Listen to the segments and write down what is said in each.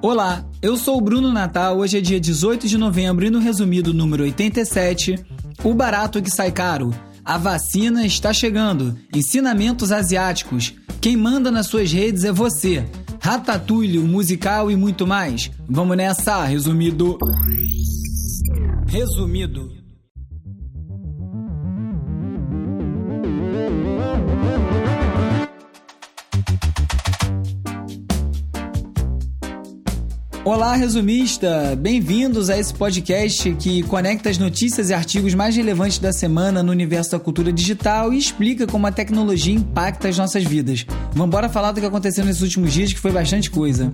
Olá, eu sou o Bruno Natal. Hoje é dia 18 de novembro e no resumido número 87, o barato que sai caro. A vacina está chegando. Ensinamentos asiáticos. Quem manda nas suas redes é você. Ratatouille, o musical e muito mais. Vamos nessa, resumido. Resumido. Olá, resumista! Bem-vindos a esse podcast que conecta as notícias e artigos mais relevantes da semana no universo da cultura digital e explica como a tecnologia impacta as nossas vidas. Vamos falar do que aconteceu nesses últimos dias, que foi bastante coisa.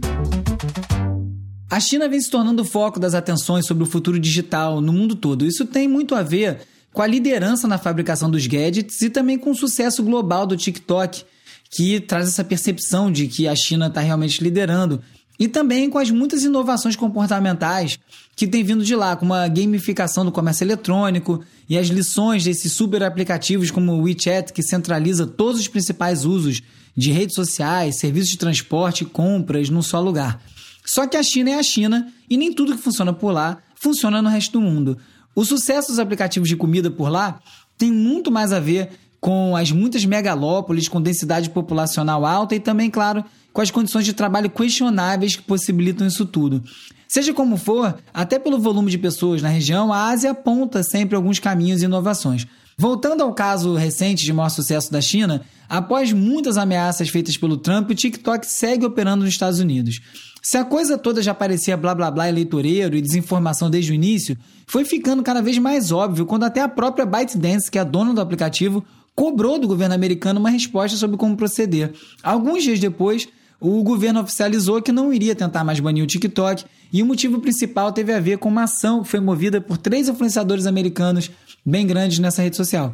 A China vem se tornando o foco das atenções sobre o futuro digital no mundo todo. Isso tem muito a ver com a liderança na fabricação dos gadgets e também com o sucesso global do TikTok, que traz essa percepção de que a China está realmente liderando e também com as muitas inovações comportamentais que tem vindo de lá, como a gamificação do comércio eletrônico e as lições desses super aplicativos como o WeChat, que centraliza todos os principais usos de redes sociais, serviços de transporte e compras num só lugar. Só que a China é a China e nem tudo que funciona por lá funciona no resto do mundo. O sucesso dos aplicativos de comida por lá tem muito mais a ver com as muitas megalópolis com densidade populacional alta e também, claro, com as condições de trabalho questionáveis que possibilitam isso tudo. Seja como for, até pelo volume de pessoas na região, a Ásia aponta sempre alguns caminhos e inovações. Voltando ao caso recente de maior sucesso da China, após muitas ameaças feitas pelo Trump, o TikTok segue operando nos Estados Unidos. Se a coisa toda já parecia blá blá blá eleitoreiro e desinformação desde o início, foi ficando cada vez mais óbvio quando até a própria ByteDance, que é a dona do aplicativo, cobrou do governo americano uma resposta sobre como proceder. Alguns dias depois, o governo oficializou que não iria tentar mais banir o TikTok e o motivo principal teve a ver com uma ação que foi movida por três influenciadores americanos bem grandes nessa rede social.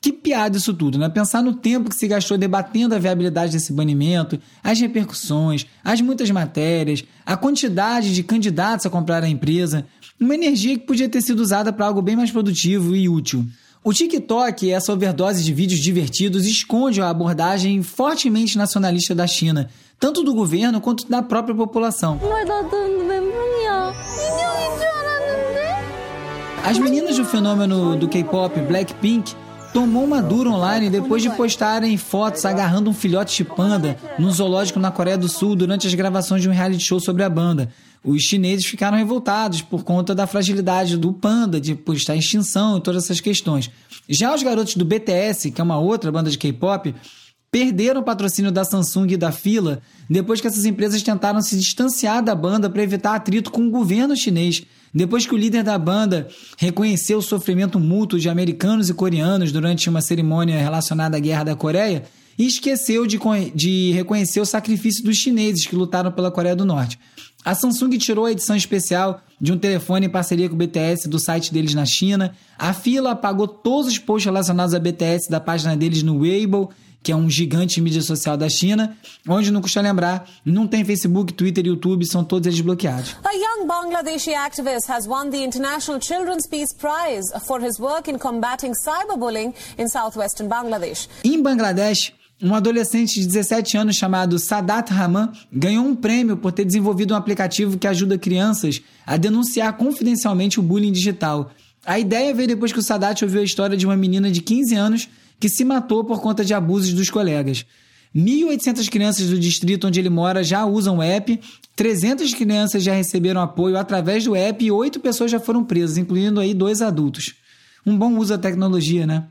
Que piada isso tudo, né? Pensar no tempo que se gastou debatendo a viabilidade desse banimento, as repercussões, as muitas matérias, a quantidade de candidatos a comprar a empresa, uma energia que podia ter sido usada para algo bem mais produtivo e útil. O TikTok, essa overdose de vídeos divertidos, esconde a abordagem fortemente nacionalista da China, tanto do governo quanto da própria população. As meninas do fenômeno do K-pop Blackpink tomou uma dura online depois de postarem fotos agarrando um filhote de panda num zoológico na Coreia do Sul durante as gravações de um reality show sobre a banda. Os chineses ficaram revoltados por conta da fragilidade do panda, de por estar em extinção e todas essas questões. Já os garotos do BTS, que é uma outra banda de K-pop, perderam o patrocínio da Samsung e da Fila depois que essas empresas tentaram se distanciar da banda para evitar atrito com o governo chinês. Depois que o líder da banda reconheceu o sofrimento mútuo de americanos e coreanos durante uma cerimônia relacionada à Guerra da Coreia, e esqueceu de, de reconhecer o sacrifício dos chineses que lutaram pela Coreia do Norte. A Samsung tirou a edição especial de um telefone em parceria com o BTS do site deles na China. A Fila apagou todos os posts relacionados a BTS da página deles no Weibo que é um gigante de mídia social da China, onde não custa lembrar, não tem Facebook, Twitter e YouTube, são todos eles bloqueados. A young Bangladeshi activist has won the International Children's Peace Prize for his work in combating cyberbullying in southwestern Bangladesh. Em Bangladesh, um adolescente de 17 anos chamado Sadat Rahman ganhou um prêmio por ter desenvolvido um aplicativo que ajuda crianças a denunciar confidencialmente o bullying digital. A ideia veio depois que o Sadat ouviu a história de uma menina de 15 anos que se matou por conta de abusos dos colegas. 1.800 crianças do distrito onde ele mora já usam o app, 300 crianças já receberam apoio através do app e 8 pessoas já foram presas, incluindo aí dois adultos. Um bom uso da tecnologia, né?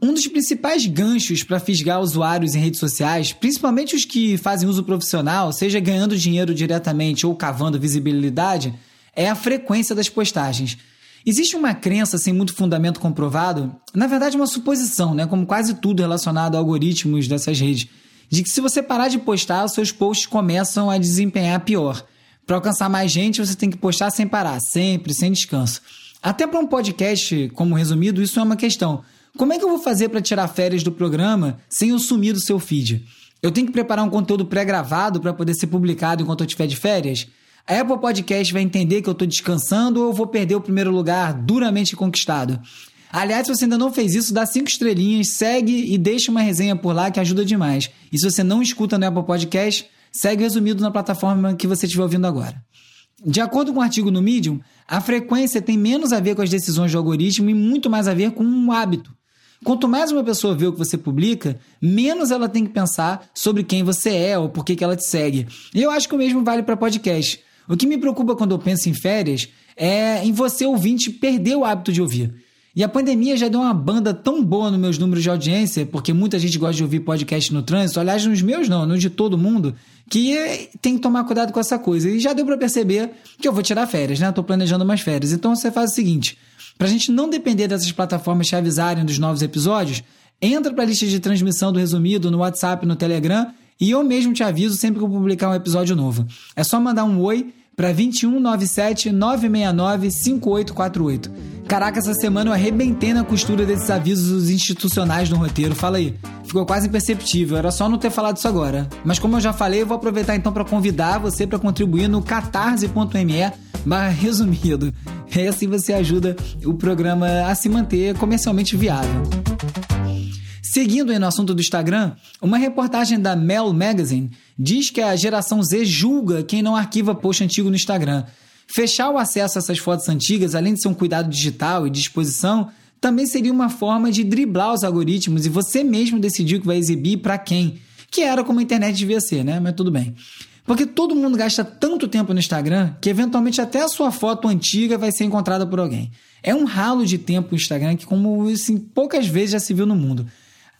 Um dos principais ganchos para fisgar usuários em redes sociais, principalmente os que fazem uso profissional, seja ganhando dinheiro diretamente ou cavando visibilidade, é a frequência das postagens. Existe uma crença sem muito fundamento comprovado, na verdade uma suposição, né, como quase tudo relacionado a algoritmos dessas redes, de que se você parar de postar, os seus posts começam a desempenhar pior. Para alcançar mais gente, você tem que postar sem parar, sempre, sem descanso. Até para um podcast, como resumido, isso é uma questão. Como é que eu vou fazer para tirar férias do programa sem eu sumir do seu feed? Eu tenho que preparar um conteúdo pré-gravado para poder ser publicado enquanto eu estiver de férias? A Apple Podcast vai entender que eu estou descansando ou eu vou perder o primeiro lugar duramente conquistado? Aliás, se você ainda não fez isso, dá cinco estrelinhas, segue e deixa uma resenha por lá que ajuda demais. E se você não escuta no Apple Podcast, segue resumido na plataforma que você estiver ouvindo agora. De acordo com o um artigo no Medium, a frequência tem menos a ver com as decisões do algoritmo e muito mais a ver com um hábito. Quanto mais uma pessoa vê o que você publica, menos ela tem que pensar sobre quem você é ou por que, ela te segue. E eu acho que o mesmo vale para podcast. O que me preocupa quando eu penso em férias é em você, ouvinte, perder o hábito de ouvir. E a pandemia já deu uma banda tão boa nos meus números de audiência, porque muita gente gosta de ouvir podcast no trânsito, aliás, nos meus não, nos de todo mundo, que tem que tomar cuidado com essa coisa. E já deu para perceber que eu vou tirar férias, né? Tô planejando umas férias. Então você faz o seguinte: para a gente não depender dessas plataformas te avisarem dos novos episódios, entra para a lista de transmissão do resumido no WhatsApp, no Telegram e eu mesmo te aviso sempre que eu publicar um episódio novo. É só mandar um oi para 2197 969 5848. Caraca, essa semana eu arrebentei na costura desses avisos institucionais no roteiro. Fala aí. Ficou quase imperceptível, era só não ter falado isso agora. Mas como eu já falei, eu vou aproveitar então para convidar você para contribuir no catarse.me barra resumido. E assim você ajuda o programa a se manter comercialmente viável. Seguindo no assunto do Instagram, uma reportagem da Mel Magazine diz que a geração Z julga quem não arquiva post antigo no Instagram. Fechar o acesso a essas fotos antigas, além de ser um cuidado digital e de exposição, também seria uma forma de driblar os algoritmos e você mesmo decidir o que vai exibir para quem. Que era como a internet devia ser, né? Mas tudo bem. Porque todo mundo gasta tanto tempo no Instagram que eventualmente até a sua foto antiga vai ser encontrada por alguém. É um ralo de tempo o Instagram que, como assim, poucas vezes já se viu no mundo.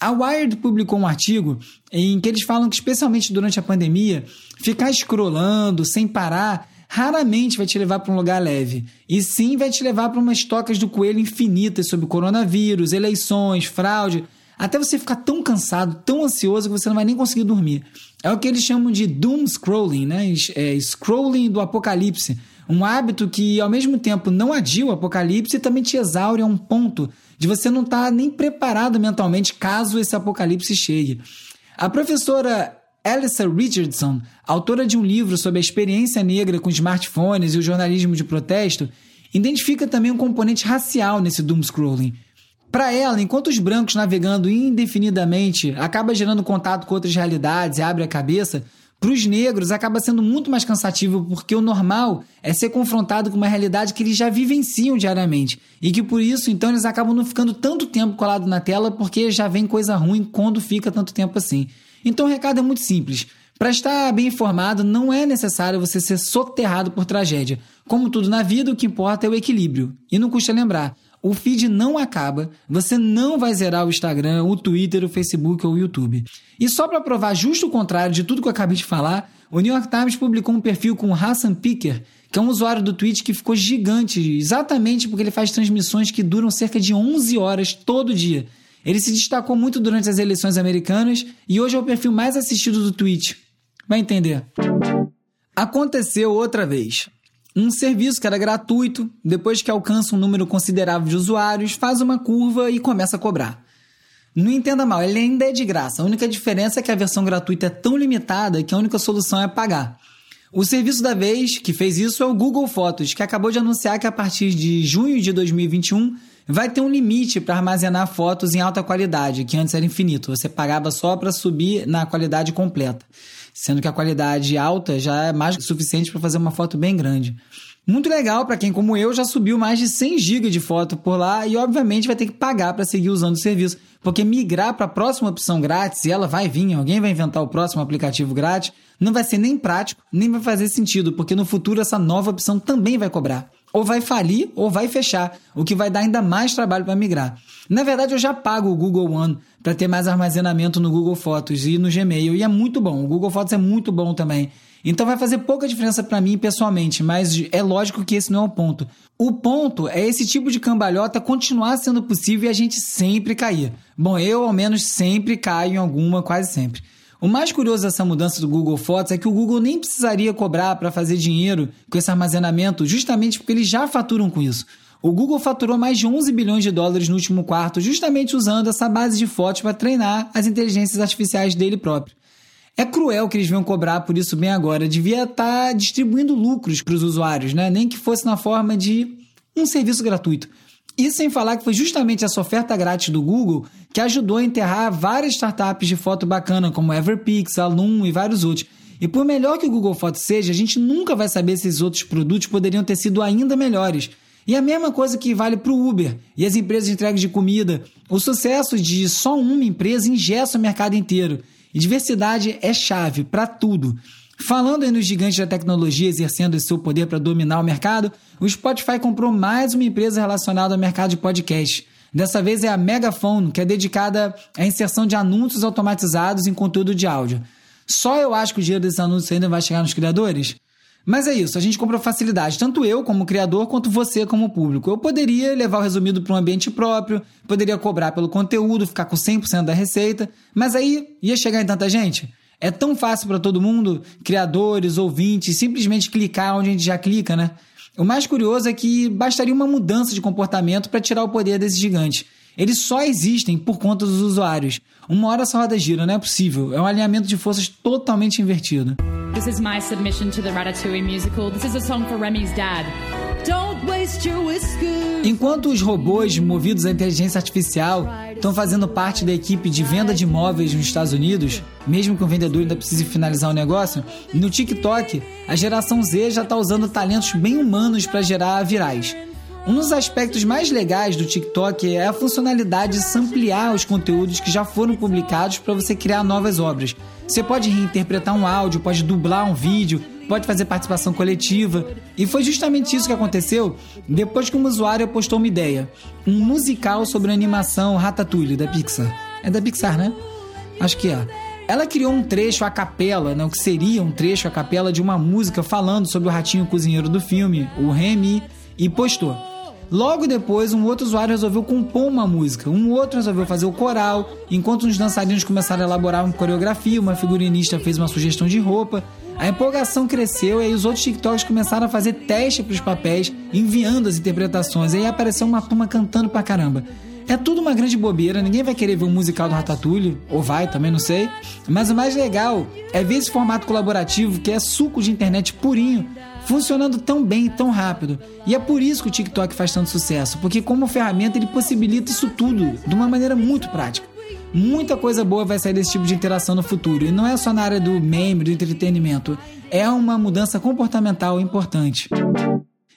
A Wired publicou um artigo em que eles falam que, especialmente durante a pandemia, ficar scrollando sem parar raramente vai te levar para um lugar leve. E sim vai te levar para umas tocas do coelho infinitas sobre coronavírus, eleições, fraude até você ficar tão cansado, tão ansioso que você não vai nem conseguir dormir. É o que eles chamam de doom scrolling, né? É, scrolling do apocalipse. Um hábito que, ao mesmo tempo, não adia o apocalipse e também te exaure a um ponto de você não estar tá nem preparado mentalmente caso esse apocalipse chegue. A professora Alyssa Richardson, autora de um livro sobre a experiência negra com smartphones e o jornalismo de protesto, identifica também um componente racial nesse doom scrolling. Para ela, enquanto os brancos navegando indefinidamente acaba gerando contato com outras realidades e abre a cabeça, para os negros acaba sendo muito mais cansativo porque o normal é ser confrontado com uma realidade que eles já vivenciam diariamente e que por isso então eles acabam não ficando tanto tempo colado na tela porque já vem coisa ruim quando fica tanto tempo assim. Então o recado é muito simples. Para estar bem informado, não é necessário você ser soterrado por tragédia. Como tudo na vida, o que importa é o equilíbrio. E não custa lembrar, o feed não acaba, você não vai zerar o Instagram, o Twitter, o Facebook ou o YouTube. E só para provar justo o contrário de tudo que eu acabei de falar, o New York Times publicou um perfil com Hassan Picker, que é um usuário do Twitch que ficou gigante, exatamente porque ele faz transmissões que duram cerca de 11 horas todo dia. Ele se destacou muito durante as eleições americanas e hoje é o perfil mais assistido do Twitch. Vai entender. Aconteceu outra vez. Um serviço que era gratuito, depois que alcança um número considerável de usuários, faz uma curva e começa a cobrar. Não entenda mal, ele ainda é de graça. A única diferença é que a versão gratuita é tão limitada que a única solução é pagar. O serviço da vez que fez isso é o Google Fotos, que acabou de anunciar que a partir de junho de 2021 vai ter um limite para armazenar fotos em alta qualidade, que antes era infinito. Você pagava só para subir na qualidade completa sendo que a qualidade alta já é mais que suficiente para fazer uma foto bem grande. Muito legal para quem, como eu, já subiu mais de 100 GB de foto por lá e, obviamente, vai ter que pagar para seguir usando o serviço. Porque migrar para a próxima opção grátis, e ela vai vir, alguém vai inventar o próximo aplicativo grátis, não vai ser nem prático, nem vai fazer sentido, porque no futuro essa nova opção também vai cobrar ou vai falir ou vai fechar, o que vai dar ainda mais trabalho para migrar. Na verdade, eu já pago o Google One para ter mais armazenamento no Google Fotos e no Gmail, e é muito bom. O Google Fotos é muito bom também. Então vai fazer pouca diferença para mim pessoalmente, mas é lógico que esse não é o ponto. O ponto é esse tipo de cambalhota continuar sendo possível e a gente sempre cair. Bom, eu ao menos sempre caio em alguma, quase sempre. O mais curioso dessa mudança do Google Fotos é que o Google nem precisaria cobrar para fazer dinheiro com esse armazenamento, justamente porque eles já faturam com isso. O Google faturou mais de 11 bilhões de dólares no último quarto, justamente usando essa base de fotos para treinar as inteligências artificiais dele próprio. É cruel que eles venham cobrar por isso bem agora. Devia estar tá distribuindo lucros para os usuários, né? nem que fosse na forma de um serviço gratuito. E sem falar que foi justamente essa oferta grátis do Google que ajudou a enterrar várias startups de foto bacana, como Everpix, Alum e vários outros. E por melhor que o Google Fotos seja, a gente nunca vai saber se esses outros produtos poderiam ter sido ainda melhores. E a mesma coisa que vale para o Uber e as empresas de entrega de comida. O sucesso de só uma empresa ingessa o mercado inteiro. E diversidade é chave para tudo. Falando aí nos gigantes da tecnologia exercendo seu poder para dominar o mercado, o Spotify comprou mais uma empresa relacionada ao mercado de podcast. Dessa vez é a Megaphone, que é dedicada à inserção de anúncios automatizados em conteúdo de áudio. Só eu acho que o dinheiro desses anúncios ainda vai chegar nos criadores? Mas é isso, a gente comprou facilidade, tanto eu como criador, quanto você como público. Eu poderia levar o resumido para um ambiente próprio, poderia cobrar pelo conteúdo, ficar com 100% da receita, mas aí ia chegar em tanta gente? É tão fácil para todo mundo, criadores, ouvintes, simplesmente clicar onde a gente já clica, né? O mais curioso é que bastaria uma mudança de comportamento para tirar o poder desse gigante. Eles só existem por conta dos usuários. Uma hora essa roda gira, não é possível. É um alinhamento de forças totalmente invertido. This is my submission to the Ratatouille musical. This is a song for Remy's dad. Enquanto os robôs movidos à inteligência artificial estão fazendo parte da equipe de venda de imóveis nos Estados Unidos, mesmo que o vendedor ainda precise finalizar o negócio, no TikTok, a geração Z já está usando talentos bem humanos para gerar virais. Um dos aspectos mais legais do TikTok é a funcionalidade de samplear os conteúdos que já foram publicados para você criar novas obras. Você pode reinterpretar um áudio, pode dublar um vídeo, pode fazer participação coletiva. E foi justamente isso que aconteceu depois que um usuário postou uma ideia: um musical sobre a animação Ratatouille da Pixar. É da Pixar, né? Acho que é. Ela criou um trecho a capela, né, o que seria um trecho a capela de uma música falando sobre o ratinho cozinheiro do filme, o Remy, e postou. Logo depois, um outro usuário resolveu compor uma música, um outro resolveu fazer o coral, enquanto os dançarinos começaram a elaborar uma coreografia, uma figurinista fez uma sugestão de roupa. A empolgação cresceu e aí os outros TikToks começaram a fazer teste para os papéis, enviando as interpretações. E aí apareceu uma turma cantando pra caramba. É tudo uma grande bobeira, ninguém vai querer ver um musical do Ratatouille, ou vai, também não sei. Mas o mais legal é ver esse formato colaborativo que é suco de internet purinho, funcionando tão bem e tão rápido. E é por isso que o TikTok faz tanto sucesso, porque como ferramenta ele possibilita isso tudo de uma maneira muito prática. Muita coisa boa vai sair desse tipo de interação no futuro, e não é só na área do meme, do entretenimento, é uma mudança comportamental importante.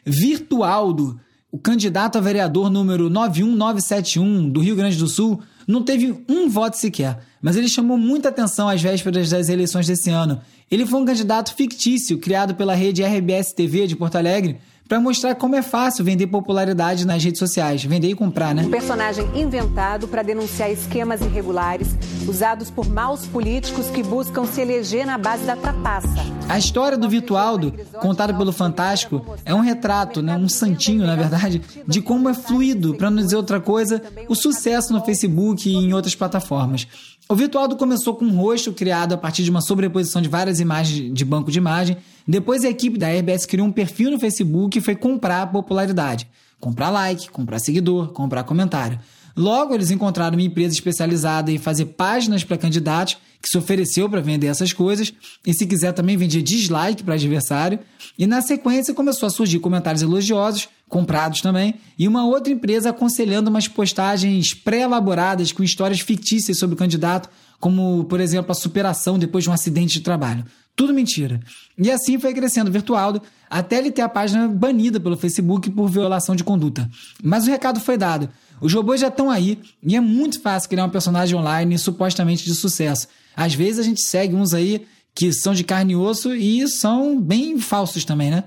Virtualdo, o candidato a vereador número 91971 do Rio Grande do Sul, não teve um voto sequer, mas ele chamou muita atenção às vésperas das eleições desse ano. Ele foi um candidato fictício criado pela rede RBS TV de Porto Alegre para mostrar como é fácil vender popularidade nas redes sociais, vender e comprar, né? Um personagem inventado para denunciar esquemas irregulares usados por maus políticos que buscam se eleger na base da trapaça. A história do Vitualdo, contada pelo Fantástico, é um retrato, né, um santinho, na verdade, de como é fluido, para não dizer outra coisa, o sucesso no Facebook e em outras plataformas. O Virtualdo começou com um rosto criado a partir de uma sobreposição de várias imagens de banco de imagem. Depois a equipe da RBS criou um perfil no Facebook e foi comprar popularidade. Comprar like, comprar seguidor, comprar comentário. Logo, eles encontraram uma empresa especializada em fazer páginas para candidatos que se ofereceu para vender essas coisas e, se quiser, também vendia dislike para adversário. E na sequência começou a surgir comentários elogiosos, comprados também, e uma outra empresa aconselhando umas postagens pré-elaboradas com histórias fictícias sobre o candidato, como, por exemplo, a superação depois de um acidente de trabalho. Tudo mentira. E assim foi crescendo Virtualdo até ele ter a página banida pelo Facebook por violação de conduta. Mas o recado foi dado. Os robôs já estão aí e é muito fácil criar um personagem online supostamente de sucesso. Às vezes a gente segue uns aí que são de carne e osso e são bem falsos também, né?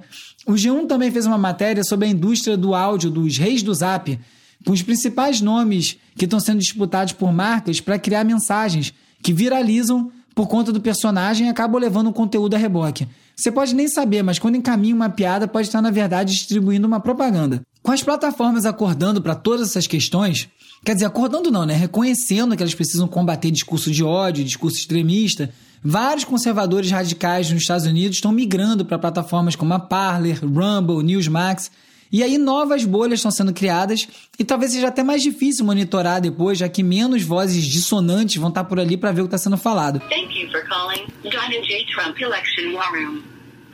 O G1 também fez uma matéria sobre a indústria do áudio dos reis do Zap, com os principais nomes que estão sendo disputados por marcas para criar mensagens que viralizam por conta do personagem e acabam levando o conteúdo a reboque. Você pode nem saber, mas quando encaminha uma piada, pode estar, na verdade, distribuindo uma propaganda. Com as plataformas acordando para todas essas questões, quer dizer, acordando não, né? Reconhecendo que elas precisam combater discurso de ódio, discurso extremista, vários conservadores radicais nos Estados Unidos estão migrando para plataformas como a Parler, Rumble, Newsmax. E aí novas bolhas estão sendo criadas e talvez seja até mais difícil monitorar depois, já que menos vozes dissonantes vão estar por ali para ver o que está sendo falado. Thank you for calling Donald J. Trump Election War Room.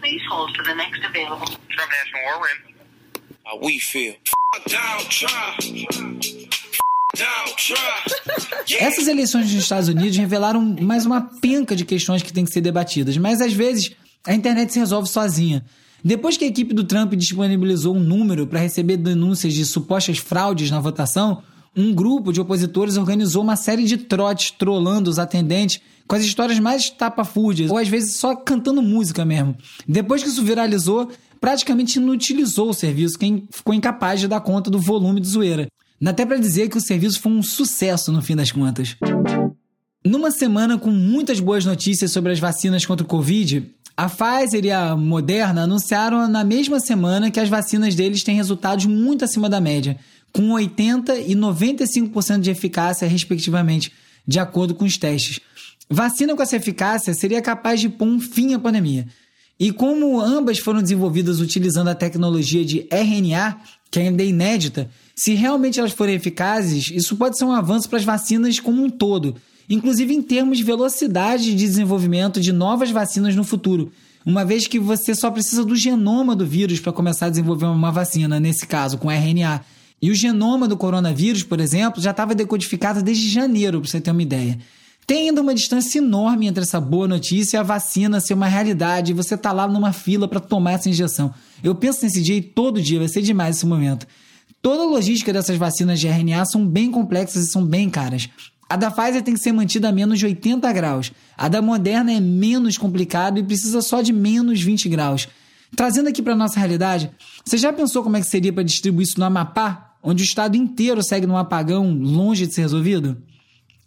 Please hold for the next available. Trump National War Room. How we feel. Donald Trump. Essas eleições nos Estados Unidos revelaram mais uma penca de questões que têm que ser debatidas, mas às vezes a internet se resolve sozinha. Depois que a equipe do Trump disponibilizou um número para receber denúncias de supostas fraudes na votação, um grupo de opositores organizou uma série de trotes trolando os atendentes com as histórias mais tapafúrdias, ou às vezes só cantando música mesmo. Depois que isso viralizou, praticamente inutilizou o serviço, quem ficou incapaz de dar conta do volume de zoeira. Dá até para dizer que o serviço foi um sucesso no fim das contas. Numa semana com muitas boas notícias sobre as vacinas contra o Covid, a Pfizer e a Moderna anunciaram na mesma semana que as vacinas deles têm resultados muito acima da média, com 80% e 95% de eficácia, respectivamente, de acordo com os testes. Vacina com essa eficácia seria capaz de pôr um fim à pandemia. E como ambas foram desenvolvidas utilizando a tecnologia de RNA, que ainda é inédita, se realmente elas forem eficazes, isso pode ser um avanço para as vacinas como um todo, inclusive em termos de velocidade de desenvolvimento de novas vacinas no futuro, uma vez que você só precisa do genoma do vírus para começar a desenvolver uma vacina, nesse caso com RNA. E o genoma do coronavírus, por exemplo, já estava decodificado desde janeiro, para você ter uma ideia. Tem ainda uma distância enorme entre essa boa notícia e a vacina ser uma realidade e você tá lá numa fila para tomar essa injeção. Eu penso nesse dia e todo dia vai ser demais esse momento. Toda a logística dessas vacinas de RNA são bem complexas e são bem caras. A da Pfizer tem que ser mantida a menos de 80 graus. A da Moderna é menos complicado e precisa só de menos 20 graus. Trazendo aqui para nossa realidade, você já pensou como é que seria para distribuir isso no Amapá, onde o estado inteiro segue num apagão longe de ser resolvido?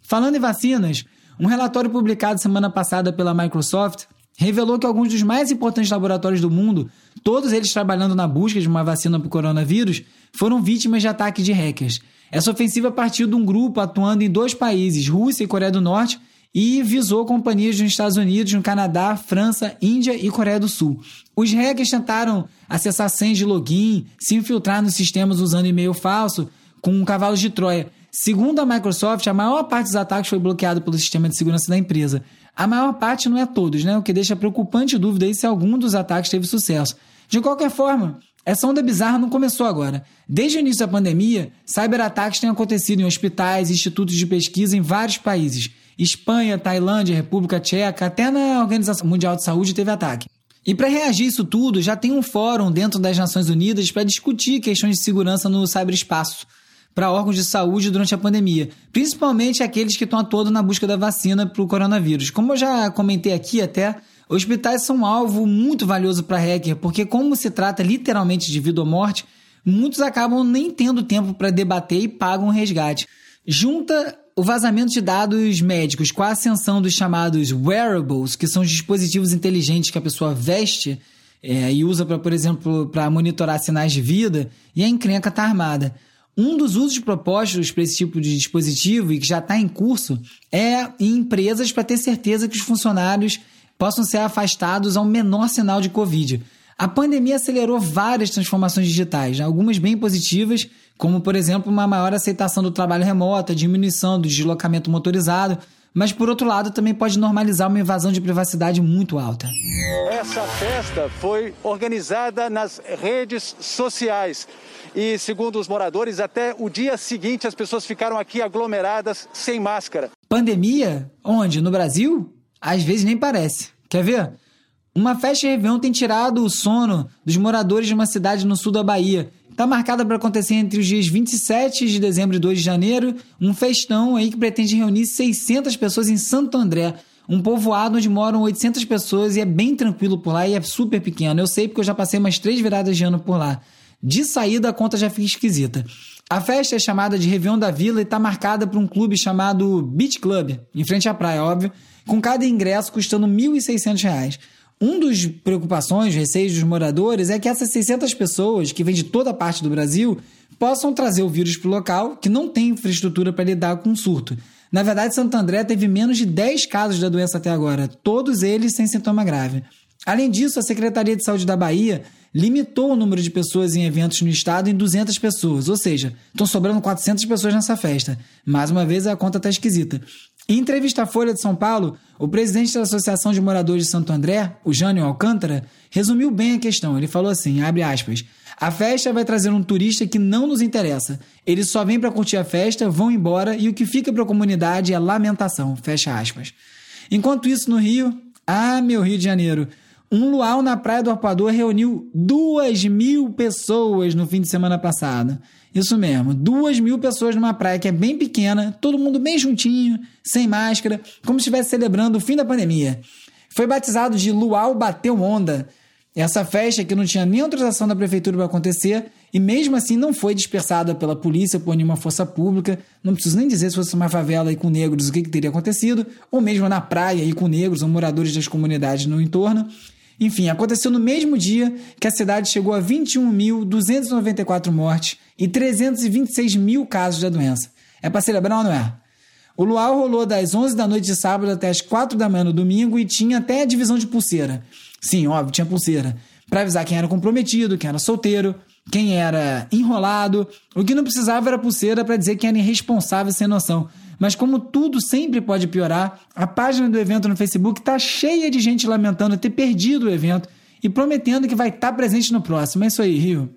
Falando em vacinas, um relatório publicado semana passada pela Microsoft revelou que alguns dos mais importantes laboratórios do mundo, todos eles trabalhando na busca de uma vacina para o coronavírus, foram vítimas de ataque de hackers. Essa ofensiva partiu de um grupo atuando em dois países, Rússia e Coreia do Norte, e visou companhias nos Estados Unidos, no Canadá, França, Índia e Coreia do Sul. Os hackers tentaram acessar senhas de login, se infiltrar nos sistemas usando e-mail falso, com cavalos de Troia. Segundo a Microsoft, a maior parte dos ataques foi bloqueado pelo sistema de segurança da empresa. A maior parte não é todos, né? O que deixa preocupante dúvida aí se algum dos ataques teve sucesso. De qualquer forma, essa onda bizarra não começou agora. Desde o início da pandemia, cyberataques têm acontecido em hospitais e institutos de pesquisa em vários países. Espanha, Tailândia, República Tcheca, até na Organização Mundial de Saúde teve ataque. E para reagir isso tudo, já tem um fórum dentro das Nações Unidas para discutir questões de segurança no cyberespaço para órgãos de saúde durante a pandemia, principalmente aqueles que estão atuando na busca da vacina para o coronavírus. Como eu já comentei aqui até, Hospitais são um alvo muito valioso para hacker, porque como se trata literalmente de vida ou morte, muitos acabam nem tendo tempo para debater e pagam resgate. Junta o vazamento de dados médicos com a ascensão dos chamados wearables, que são os dispositivos inteligentes que a pessoa veste é, e usa para, por exemplo, para monitorar sinais de vida, e a encrenca está armada. Um dos usos propostos para esse tipo de dispositivo e que já está em curso é em empresas para ter certeza que os funcionários possam ser afastados ao menor sinal de Covid. A pandemia acelerou várias transformações digitais, algumas bem positivas, como, por exemplo, uma maior aceitação do trabalho remoto, a diminuição do deslocamento motorizado, mas por outro lado também pode normalizar uma invasão de privacidade muito alta. Essa festa foi organizada nas redes sociais. E, segundo os moradores, até o dia seguinte as pessoas ficaram aqui aglomeradas sem máscara. Pandemia? Onde? No Brasil? Às vezes nem parece. Quer ver? Uma festa de Réveillon tem tirado o sono dos moradores de uma cidade no sul da Bahia. Está marcada para acontecer entre os dias 27 de dezembro e 2 de janeiro, um festão aí que pretende reunir 600 pessoas em Santo André, um povoado onde moram 800 pessoas e é bem tranquilo por lá e é super pequeno. Eu sei porque eu já passei umas três viradas de ano por lá. De saída a conta já fica esquisita. A festa é chamada de Réveillon da Vila e está marcada por um clube chamado Beach Club, em frente à praia, óbvio, com cada ingresso custando R$ 1.600. Um dos preocupações, receios dos moradores é que essas 600 pessoas, que vêm de toda parte do Brasil, possam trazer o vírus para o local que não tem infraestrutura para lidar com o surto. Na verdade, Santo André teve menos de 10 casos da doença até agora, todos eles sem sintoma grave. Além disso, a Secretaria de Saúde da Bahia limitou o número de pessoas em eventos no estado em 200 pessoas, ou seja, estão sobrando 400 pessoas nessa festa. Mais uma vez, a conta está esquisita. Em entrevista à Folha de São Paulo, o presidente da Associação de Moradores de Santo André, o Jânio Alcântara, resumiu bem a questão. Ele falou assim, abre aspas, A festa vai trazer um turista que não nos interessa. Eles só vêm para curtir a festa, vão embora e o que fica para a comunidade é lamentação. Fecha aspas. Enquanto isso, no Rio, ah, meu Rio de Janeiro, um luau na Praia do Arpoador reuniu duas mil pessoas no fim de semana passado. Isso mesmo, duas mil pessoas numa praia que é bem pequena, todo mundo bem juntinho, sem máscara, como se estivesse celebrando o fim da pandemia. Foi batizado de Luau Bateu Onda. Essa festa que não tinha nem autorização da prefeitura para acontecer e mesmo assim não foi dispersada pela polícia por nenhuma força pública. Não preciso nem dizer se fosse uma favela aí com negros o que, que teria acontecido, ou mesmo na praia aí com negros ou moradores das comunidades no entorno. Enfim, aconteceu no mesmo dia que a cidade chegou a 21.294 mortes e 326 mil casos da doença. É para celebrar ou não é? O luau rolou das 11 da noite de sábado até as 4 da manhã no domingo e tinha até a divisão de pulseira. Sim, óbvio, tinha pulseira. Para avisar quem era comprometido, quem era solteiro, quem era enrolado. O que não precisava era pulseira para dizer quem era irresponsável sem noção. Mas como tudo sempre pode piorar, a página do evento no Facebook está cheia de gente lamentando ter perdido o evento e prometendo que vai estar tá presente no próximo. É isso aí, Rio.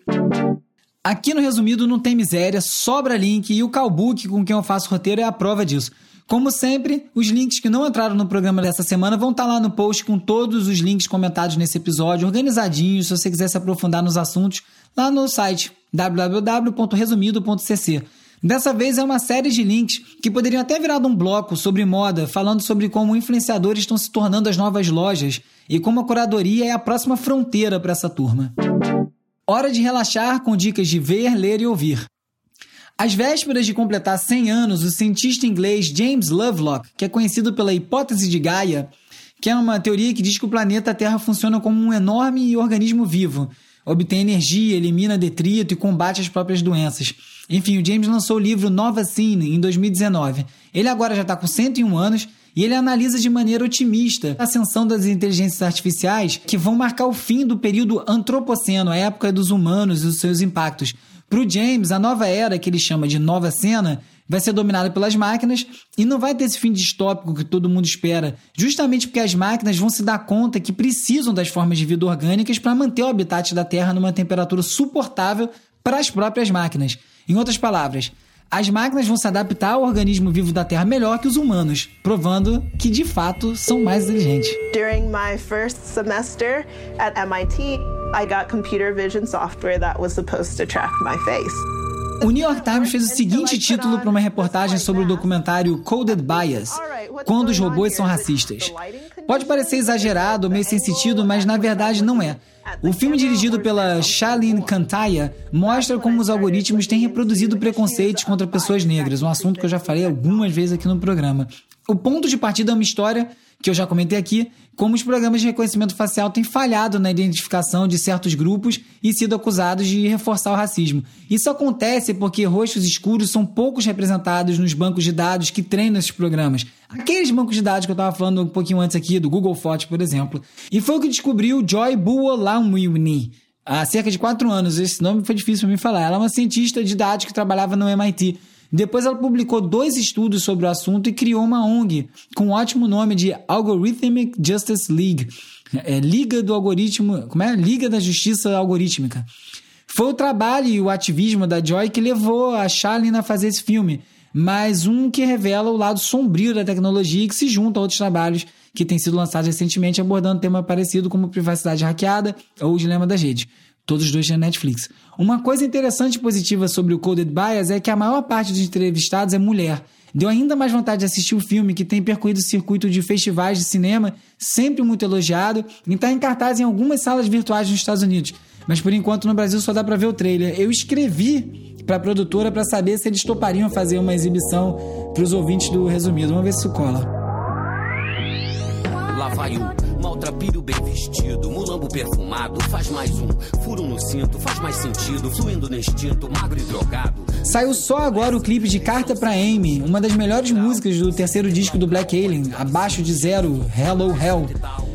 Aqui no resumido não tem miséria, sobra link e o Calbook com quem eu faço roteiro é a prova disso. Como sempre, os links que não entraram no programa dessa semana vão estar tá lá no post com todos os links comentados nesse episódio, organizadinhos, se você quiser se aprofundar nos assuntos, lá no site www.resumido.cc. Dessa vez é uma série de links que poderiam até virar um bloco sobre moda, falando sobre como influenciadores estão se tornando as novas lojas e como a curadoria é a próxima fronteira para essa turma. Hora de relaxar com dicas de ver, ler e ouvir. Às vésperas de completar 100 anos, o cientista inglês James Lovelock, que é conhecido pela hipótese de Gaia, que é uma teoria que diz que o planeta Terra funciona como um enorme organismo vivo, obtém energia, elimina detrito e combate as próprias doenças. Enfim, o James lançou o livro Nova Cine em 2019. Ele agora já está com 101 anos e ele analisa de maneira otimista a ascensão das inteligências artificiais que vão marcar o fim do período antropoceno, a época dos humanos e os seus impactos. Para o James, a nova era, que ele chama de nova cena, vai ser dominada pelas máquinas e não vai ter esse fim distópico que todo mundo espera, justamente porque as máquinas vão se dar conta que precisam das formas de vida orgânicas para manter o habitat da Terra numa temperatura suportável para as próprias máquinas. Em outras palavras, as máquinas vão se adaptar ao organismo vivo da Terra melhor que os humanos, provando que de fato são mais inteligentes. During my first semester at MIT, I got computer vision software that was supposed to track my face. O New York Times fez o seguinte título para uma reportagem sobre o documentário Coded Bias, Quando os robôs são racistas. Pode parecer exagerado ou meio sem sentido, mas na verdade não é. O filme dirigido pela Shailene Cantaya mostra como os algoritmos têm reproduzido preconceitos contra pessoas negras, um assunto que eu já falei algumas vezes aqui no programa. O ponto de partida é uma história que eu já comentei aqui, como os programas de reconhecimento facial têm falhado na identificação de certos grupos e sido acusados de reforçar o racismo. Isso acontece porque rostos escuros são poucos representados nos bancos de dados que treinam esses programas. Aqueles bancos de dados que eu estava falando um pouquinho antes aqui, do Google Fotos, por exemplo. E foi o que descobriu Joy Buolamwini há cerca de quatro anos. Esse nome foi difícil para mim falar. Ela é uma cientista de dados que trabalhava no MIT. Depois ela publicou dois estudos sobre o assunto e criou uma ONG com o ótimo nome de Algorithmic Justice League. É, Liga do Algoritmo. Como é? Liga da Justiça Algorítmica. Foi o trabalho e o ativismo da Joy que levou a Charlene a fazer esse filme, mas um que revela o lado sombrio da tecnologia e que se junta a outros trabalhos que têm sido lançados recentemente abordando tema parecido como privacidade hackeada ou o dilema das redes. Todos os dois na Netflix. Uma coisa interessante e positiva sobre o Coded Bias é que a maior parte dos entrevistados é mulher. Deu ainda mais vontade de assistir o filme, que tem percorrido o circuito de festivais de cinema, sempre muito elogiado, e está em cartaz em algumas salas virtuais nos Estados Unidos. Mas por enquanto no Brasil só dá para ver o trailer. Eu escrevi para a produtora para saber se eles topariam fazer uma exibição para os ouvintes do resumido. Vamos ver se cola. Lá vai o maltrapilho bem vestido, perfumado, faz mais um, furo no cinto, faz mais sentido, fluindo no instinto, magro e drogado. Saiu só agora o clipe de Carta pra Amy, uma das melhores músicas do terceiro disco do Black Alien, abaixo de zero, Hello Hell.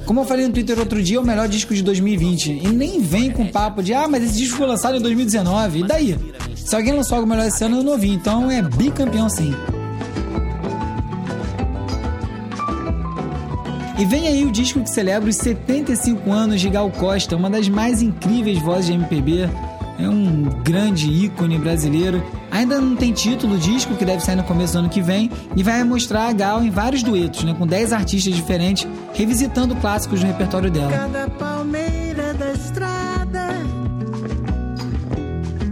Como eu falei no Twitter outro dia, é o melhor disco de 2020. E nem vem com papo de, ah, mas esse disco foi lançado em 2019. E daí? Se alguém lançou algo melhor esse ano, eu não ouvi. Então é bicampeão sim. E vem aí o disco que celebra os 75 anos de Gal Costa, uma das mais incríveis vozes de MPB. é um grande ícone brasileiro. Ainda não tem título, disco que deve sair no começo do ano que vem e vai mostrar a Gal em vários duetos, né, com 10 artistas diferentes, revisitando clássicos do repertório dela. Cada palmeira da estrada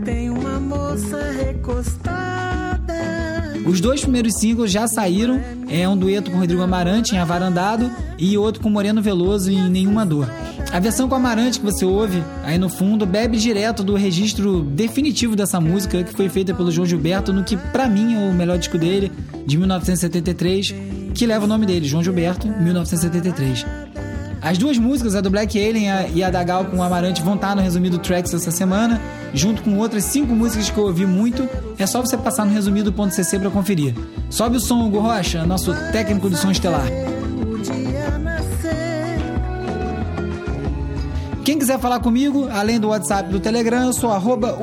tem uma moça recostada. Os dois primeiros singles já saíram, é um dueto com Rodrigo Amarante em Avarandado e outro com Moreno Veloso em Nenhuma Dor. A versão com Amarante que você ouve aí no fundo bebe direto do registro definitivo dessa música que foi feita pelo João Gilberto no que para mim é o melhor disco dele, de 1973, que leva o nome dele, João Gilberto, 1973. As duas músicas, a do Black Alien e a da Gal com o Amarante, vão estar no resumido Tracks essa semana, junto com outras cinco músicas que eu ouvi muito. É só você passar no resumido.cc para conferir. Sobe o som, Hugo Rocha, nosso técnico do som estelar. Quem quiser falar comigo, além do WhatsApp do Telegram, eu sou arroba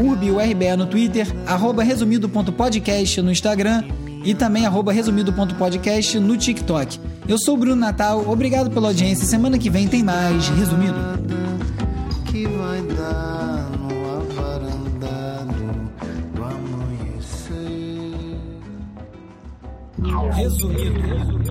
no Twitter, arroba resumido.podcast no Instagram e também arroba resumido.podcast no TikTok. Eu sou o Bruno Natal, obrigado pela audiência. Semana que vem tem mais Resumido. Que vai dar Resumido.